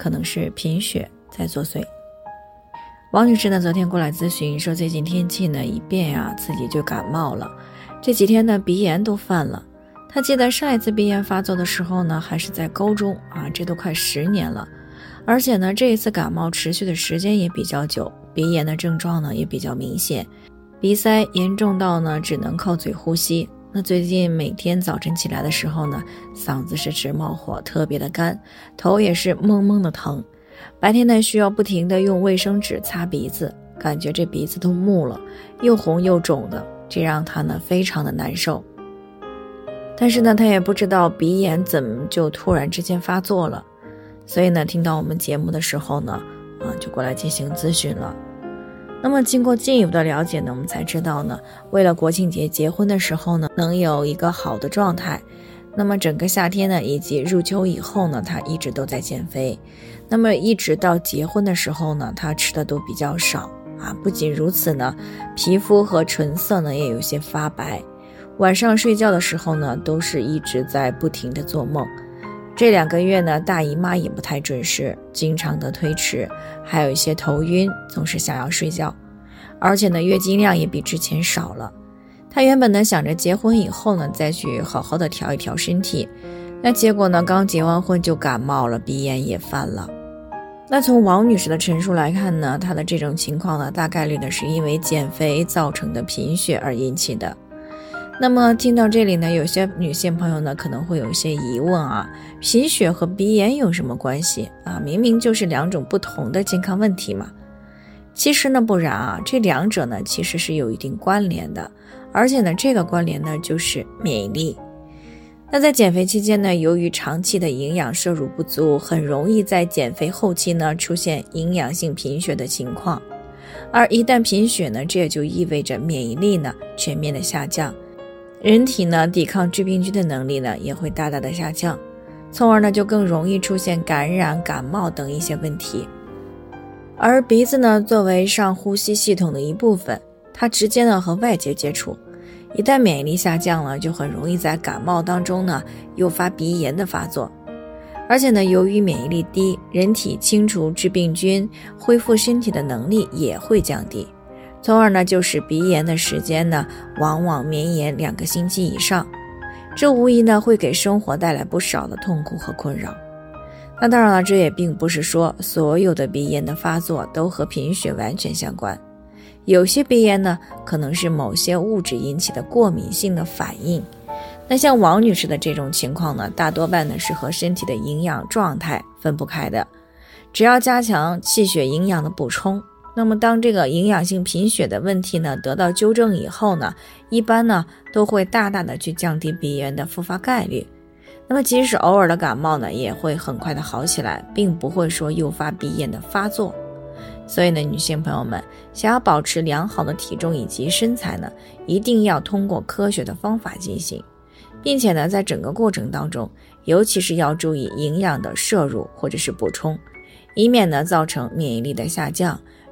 可能是贫血在作祟。王女士呢，昨天过来咨询说，最近天气呢一变呀，自己就感冒了，这几天呢鼻炎都犯了。她记得上一次鼻炎发作的时候呢，还是在高中啊，这都快十年了。而且呢，这一次感冒持续的时间也比较久，鼻炎的症状呢也比较明显，鼻塞严重到呢只能靠嘴呼吸。那最近每天早晨起来的时候呢，嗓子是直冒火，特别的干，头也是蒙蒙的疼。白天呢需要不停的用卫生纸擦鼻子，感觉这鼻子都木了，又红又肿的，这让他呢非常的难受。但是呢，他也不知道鼻炎怎么就突然之间发作了，所以呢，听到我们节目的时候呢，啊，就过来进行咨询了。那么经过进一步的了解呢，我们才知道呢，为了国庆节结婚的时候呢，能有一个好的状态，那么整个夏天呢，以及入秋以后呢，他一直都在减肥，那么一直到结婚的时候呢，他吃的都比较少啊。不仅如此呢，皮肤和唇色呢也有些发白，晚上睡觉的时候呢，都是一直在不停的做梦。这两个月呢，大姨妈也不太准时，经常的推迟，还有一些头晕，总是想要睡觉，而且呢，月经量也比之前少了。她原本呢想着结婚以后呢再去好好的调一调身体，那结果呢刚结完婚就感冒了，鼻炎也犯了。那从王女士的陈述来看呢，她的这种情况呢大概率呢是因为减肥造成的贫血而引起的。那么听到这里呢，有些女性朋友呢可能会有一些疑问啊，贫血和鼻炎有什么关系啊？明明就是两种不同的健康问题嘛。其实呢不然啊，这两者呢其实是有一定关联的，而且呢这个关联呢就是免疫力。那在减肥期间呢，由于长期的营养摄入不足，很容易在减肥后期呢出现营养性贫血的情况，而一旦贫血呢，这也就意味着免疫力呢全面的下降。人体呢，抵抗致病菌的能力呢，也会大大的下降，从而呢，就更容易出现感染、感冒等一些问题。而鼻子呢，作为上呼吸系统的一部分，它直接呢和外界接触，一旦免疫力下降了，就很容易在感冒当中呢，诱发鼻炎的发作。而且呢，由于免疫力低，人体清除致病菌、恢复身体的能力也会降低。从而呢，就是鼻炎的时间呢，往往绵延两个星期以上，这无疑呢会给生活带来不少的痛苦和困扰。那当然了，这也并不是说所有的鼻炎的发作都和贫血完全相关，有些鼻炎呢可能是某些物质引起的过敏性的反应。那像王女士的这种情况呢，大多半呢是和身体的营养状态分不开的，只要加强气血营养的补充。那么，当这个营养性贫血的问题呢得到纠正以后呢，一般呢都会大大的去降低鼻炎的复发概率。那么，即使偶尔的感冒呢，也会很快的好起来，并不会说诱发鼻炎的发作。所以呢，女性朋友们想要保持良好的体重以及身材呢，一定要通过科学的方法进行，并且呢，在整个过程当中，尤其是要注意营养的摄入或者是补充，以免呢造成免疫力的下降。